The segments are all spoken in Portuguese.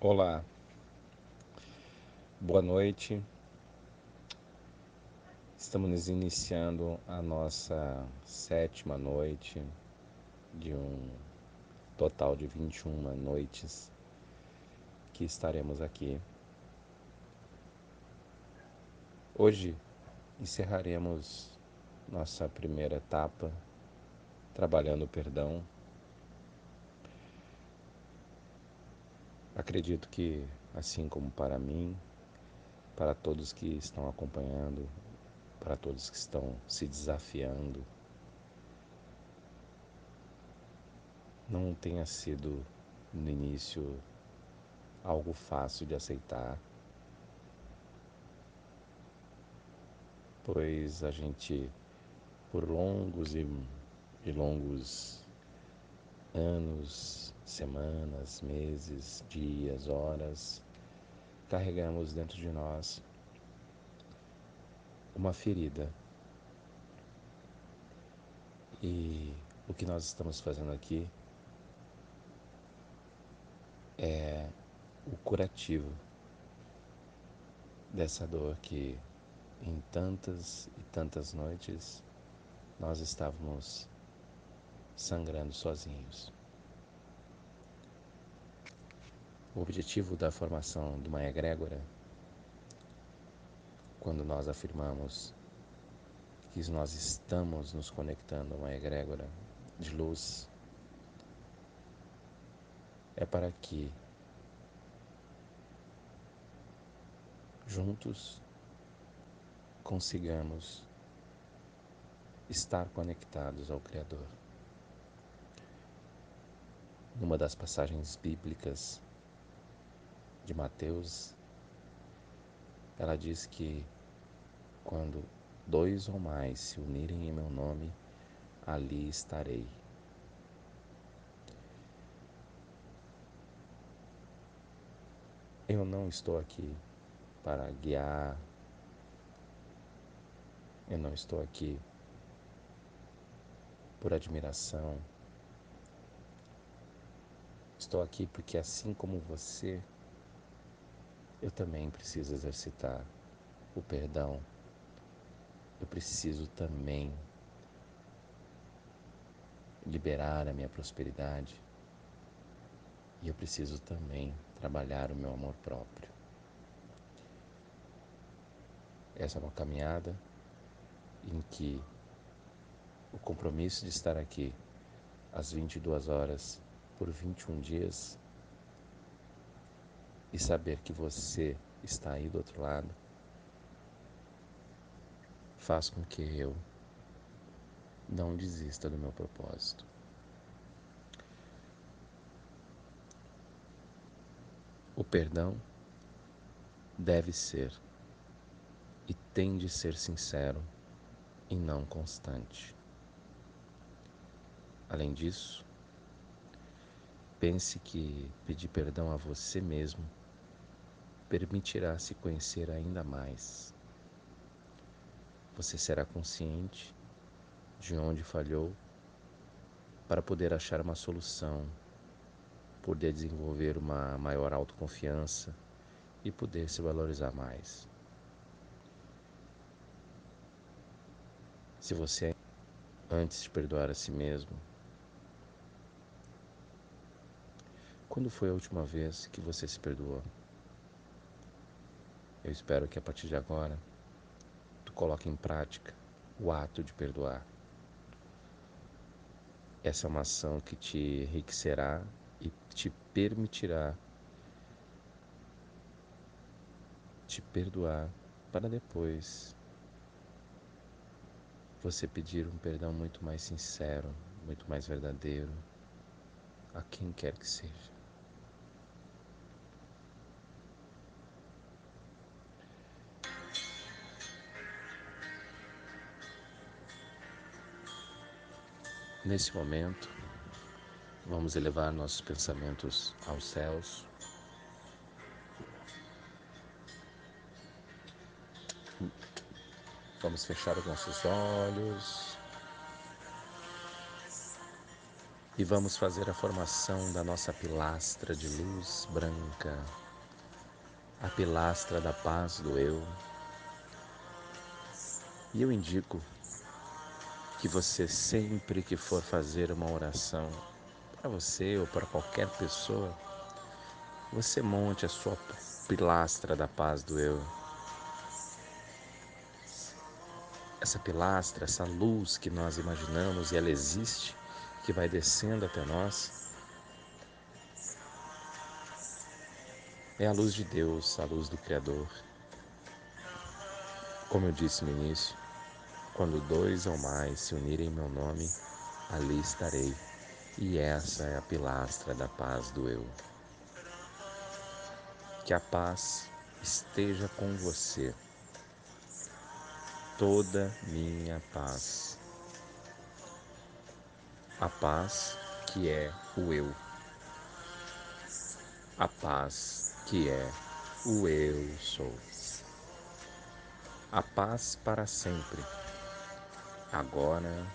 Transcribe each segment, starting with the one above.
Olá, boa noite. Estamos iniciando a nossa sétima noite de um total de 21 noites que estaremos aqui. Hoje encerraremos nossa primeira etapa trabalhando o perdão. Acredito que, assim como para mim, para todos que estão acompanhando, para todos que estão se desafiando, não tenha sido no início algo fácil de aceitar, pois a gente, por longos e, e longos anos, semanas, meses, dias, horas, carregamos dentro de nós uma ferida. E o que nós estamos fazendo aqui é o curativo dessa dor que em tantas e tantas noites nós estávamos sangrando sozinhos. O objetivo da formação de uma egrégora, quando nós afirmamos que nós estamos nos conectando a uma egrégora de luz, é para que juntos consigamos estar conectados ao Criador. Numa das passagens bíblicas de Mateus, ela diz que quando dois ou mais se unirem em meu nome, ali estarei. Eu não estou aqui para guiar, eu não estou aqui por admiração, estou aqui porque assim como você, eu também preciso exercitar o perdão. Eu preciso também liberar a minha prosperidade. E eu preciso também trabalhar o meu amor próprio. Essa é uma caminhada em que o compromisso de estar aqui às 22 horas por 21 dias e saber que você está aí do outro lado faz com que eu não desista do meu propósito. O perdão deve ser e tem de ser sincero e não constante. Além disso, pense que pedir perdão a você mesmo permitirá se conhecer ainda mais. Você será consciente de onde falhou para poder achar uma solução, poder desenvolver uma maior autoconfiança e poder se valorizar mais. Se você antes de perdoar a si mesmo, quando foi a última vez que você se perdoou? Eu espero que a partir de agora tu coloque em prática o ato de perdoar. Essa é uma ação que te enriquecerá e te permitirá te perdoar para depois você pedir um perdão muito mais sincero, muito mais verdadeiro a quem quer que seja. Nesse momento, vamos elevar nossos pensamentos aos céus. Vamos fechar os nossos olhos. e vamos fazer a formação da nossa pilastra de luz branca, a pilastra da paz do eu. E eu indico que você, sempre que for fazer uma oração para você ou para qualquer pessoa, você monte a sua pilastra da paz do eu. Essa pilastra, essa luz que nós imaginamos e ela existe, que vai descendo até nós, é a luz de Deus, a luz do Criador. Como eu disse no início, quando dois ou mais se unirem em meu nome, ali estarei. E essa é a pilastra da paz do eu. Que a paz esteja com você. Toda minha paz a paz que é o eu, a paz que é o eu sou, a paz para sempre, agora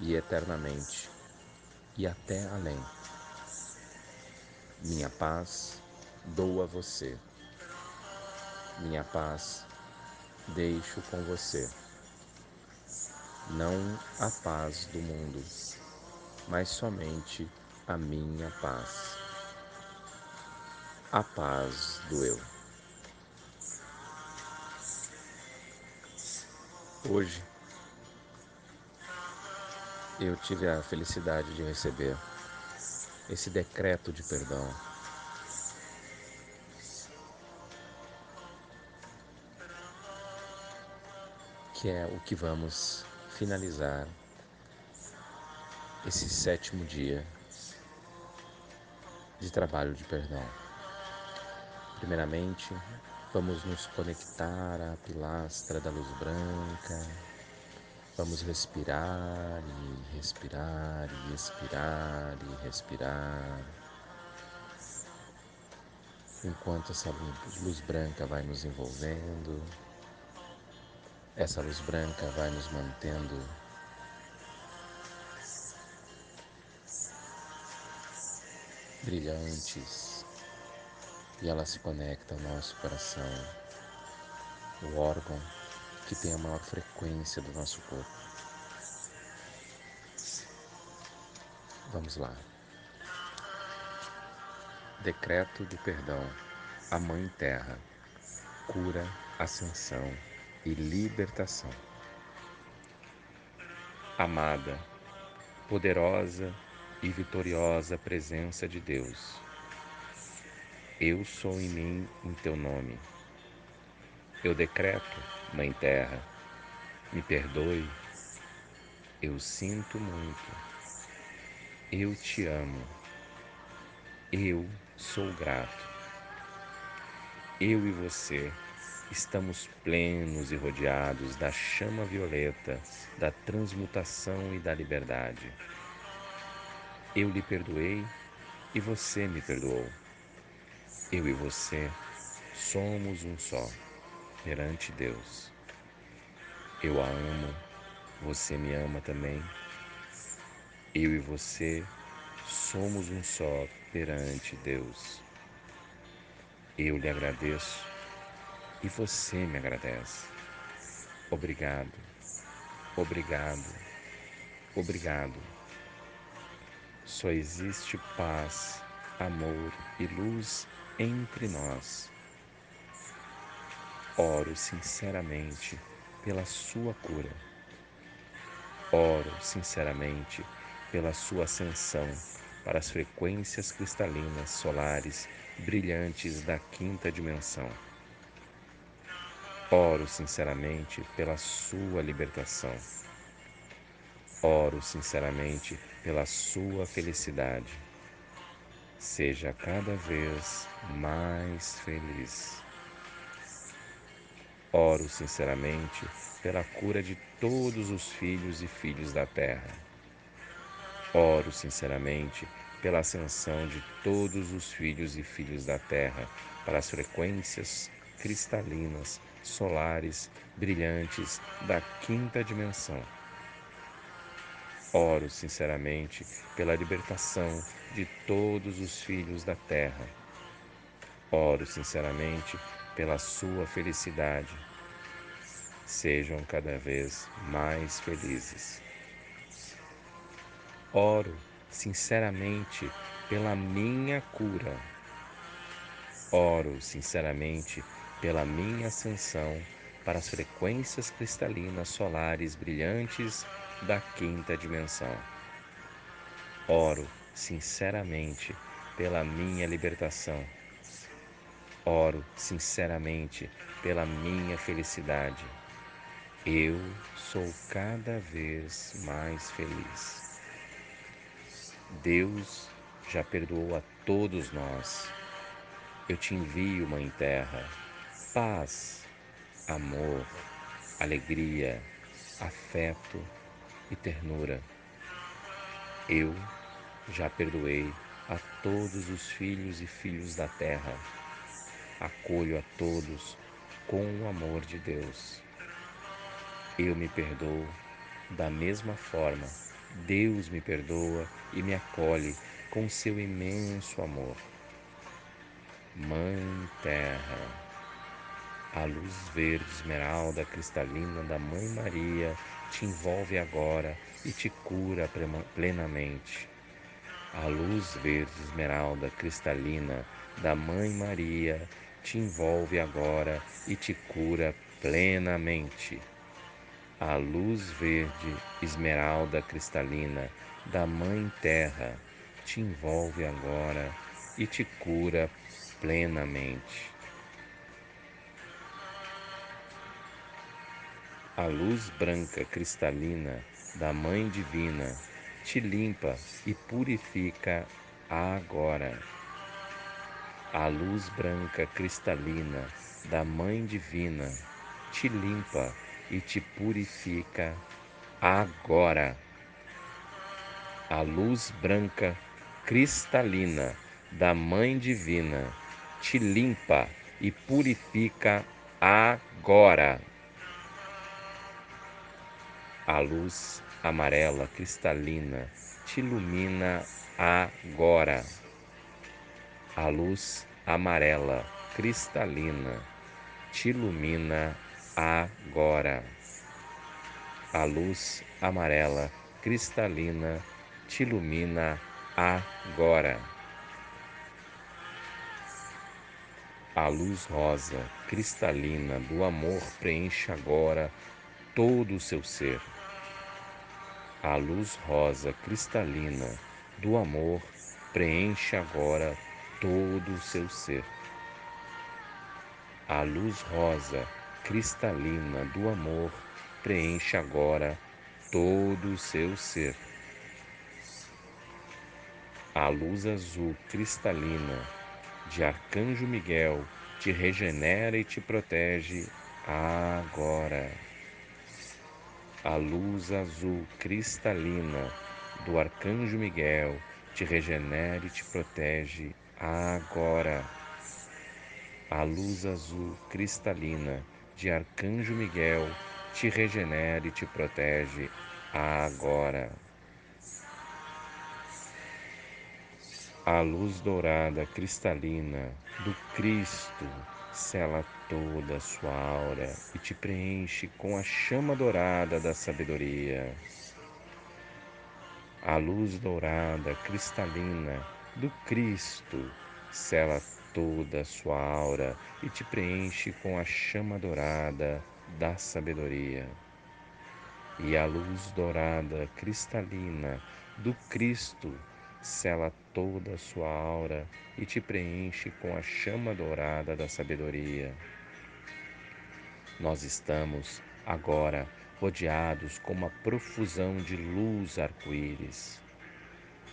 e eternamente e até além. Minha paz dou a você, minha paz deixo com você, não a paz do mundo mas somente a minha paz, a paz do eu. Hoje eu tive a felicidade de receber esse decreto de perdão. Que é o que vamos finalizar esse sétimo dia de trabalho de perdão. Primeiramente, vamos nos conectar à pilastra da luz branca. Vamos respirar e respirar e expirar e respirar. Enquanto essa luz branca vai nos envolvendo, essa luz branca vai nos mantendo brilhantes e ela se conecta ao nosso coração, o órgão que tem a maior frequência do nosso corpo. Vamos lá. Decreto do perdão à Mãe Terra, cura, ascensão e libertação. Amada, poderosa e vitoriosa presença de Deus. Eu sou em mim em teu nome. Eu decreto, Mãe Terra, me perdoe. Eu sinto muito. Eu te amo. Eu sou grato. Eu e você estamos plenos e rodeados da chama violeta, da transmutação e da liberdade. Eu lhe perdoei e você me perdoou. Eu e você somos um só perante Deus. Eu a amo, você me ama também. Eu e você somos um só perante Deus. Eu lhe agradeço e você me agradece. Obrigado, obrigado, obrigado só existe paz, amor e luz entre nós. Oro sinceramente pela sua cura. Oro sinceramente pela sua ascensão para as frequências cristalinas solares brilhantes da quinta dimensão. Oro sinceramente pela sua libertação. Oro sinceramente pela sua felicidade. Seja cada vez mais feliz. Oro sinceramente pela cura de todos os filhos e filhos da terra. Oro sinceramente pela ascensão de todos os filhos e filhos da terra para as frequências cristalinas, solares, brilhantes da quinta dimensão Oro sinceramente pela libertação de todos os filhos da terra. Oro sinceramente pela sua felicidade. Sejam cada vez mais felizes. Oro sinceramente pela minha cura. Oro sinceramente pela minha ascensão para as frequências cristalinas solares brilhantes da quinta dimensão. Oro sinceramente pela minha libertação. Oro sinceramente pela minha felicidade. Eu sou cada vez mais feliz. Deus já perdoou a todos nós. Eu te envio, Mãe Terra, paz, amor, alegria, afeto e ternura. Eu já perdoei a todos os filhos e filhos da terra. Acolho a todos com o amor de Deus. Eu me perdoo da mesma forma. Deus me perdoa e me acolhe com seu imenso amor. Mãe Terra, a luz verde esmeralda cristalina da Mãe Maria te envolve agora e te cura plenamente. A luz verde esmeralda cristalina da Mãe Maria te envolve agora e te cura plenamente. A luz verde esmeralda cristalina da Mãe Terra te envolve agora e te cura plenamente. A luz branca cristalina da Mãe Divina te limpa e purifica agora. A luz branca cristalina da Mãe Divina te limpa e te purifica agora. A luz branca cristalina da Mãe Divina te limpa e purifica agora. A luz amarela cristalina te ilumina agora. A luz amarela cristalina te ilumina agora. A luz amarela cristalina te ilumina agora. A luz rosa cristalina do amor preenche agora todo o seu ser. A luz rosa cristalina do amor preenche agora todo o seu ser. A luz rosa cristalina do amor preenche agora todo o seu ser. A luz azul cristalina de Arcanjo Miguel te regenera e te protege agora. A luz azul cristalina do Arcanjo Miguel te regenera e te protege agora. A luz azul cristalina de Arcanjo Miguel te regenera e te protege agora. A luz dourada cristalina do Cristo sela toda a sua aura e te preenche com a chama dourada da sabedoria. A luz dourada cristalina do Cristo sela toda a sua aura e te preenche com a chama dourada da sabedoria. E a luz dourada cristalina do Cristo sela toda a sua aura e te preenche com a chama dourada da sabedoria. Nós estamos agora rodeados com uma profusão de luz arco-íris.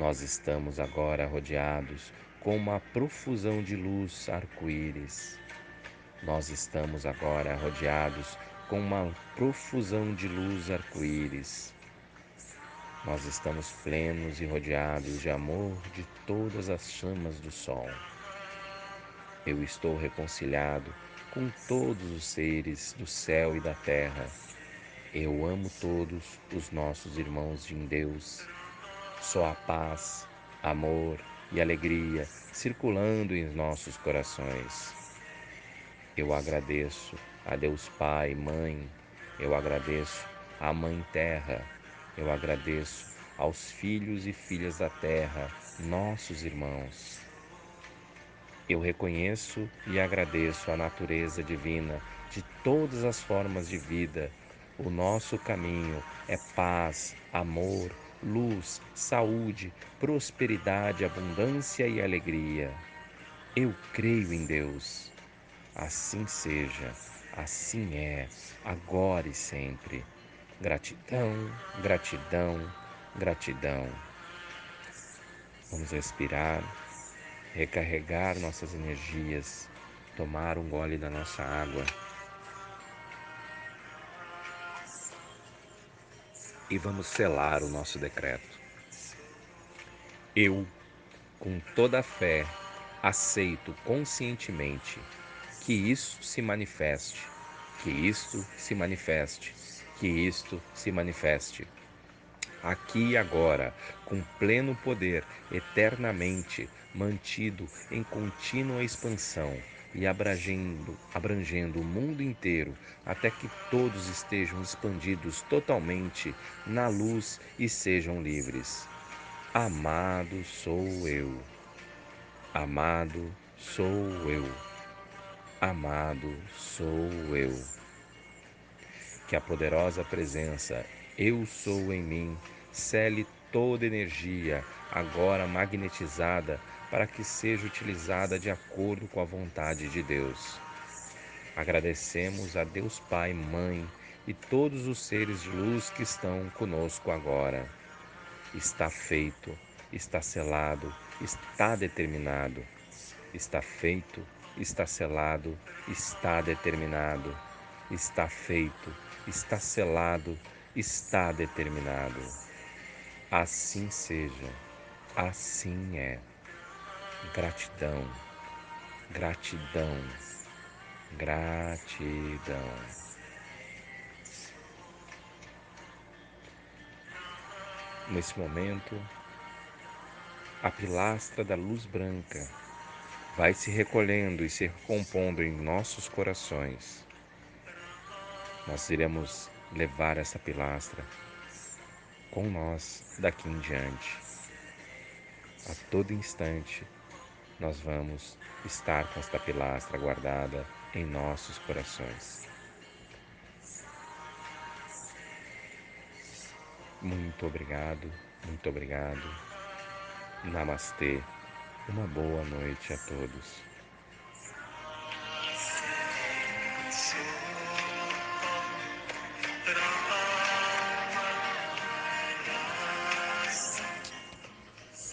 Nós estamos agora rodeados com uma profusão de luz arco-íris. Nós estamos agora rodeados com uma profusão de luz arco-íris. Nós estamos plenos e rodeados de amor de todas as chamas do sol. Eu estou reconciliado com todos os seres do céu e da terra. Eu amo todos os nossos irmãos em Deus. Só a paz, amor e alegria circulando em nossos corações. Eu agradeço a Deus Pai, Mãe, eu agradeço à Mãe Terra, eu agradeço aos filhos e filhas da terra, nossos irmãos. Eu reconheço e agradeço a natureza divina de todas as formas de vida. O nosso caminho é paz, amor, luz, saúde, prosperidade, abundância e alegria. Eu creio em Deus. Assim seja, assim é, agora e sempre. Gratidão, gratidão, gratidão. Vamos respirar, recarregar nossas energias, tomar um gole da nossa água. E vamos selar o nosso decreto. Eu, com toda a fé, aceito conscientemente que isso se manifeste, que isto se manifeste, que isto se manifeste. Aqui e agora, com pleno poder, eternamente mantido em contínua expansão e abrangendo, abrangendo o mundo inteiro até que todos estejam expandidos totalmente na luz e sejam livres. Amado sou eu. Amado sou eu. Amado sou eu. Que a poderosa presença Eu sou em mim cele toda energia agora magnetizada para que seja utilizada de acordo com a vontade de Deus. Agradecemos a Deus Pai, Mãe e todos os seres de luz que estão conosco agora. Está feito, está selado, está determinado. Está feito, está selado, está determinado. Está feito, está selado, está determinado. Assim seja, assim é. Gratidão, gratidão, gratidão. Nesse momento, a pilastra da luz branca vai se recolhendo e se recompondo em nossos corações. Nós iremos levar essa pilastra com nós daqui em diante. A todo instante, nós vamos estar com esta pilastra guardada em nossos corações. Muito obrigado, muito obrigado. Namastê. Uma boa noite a todos.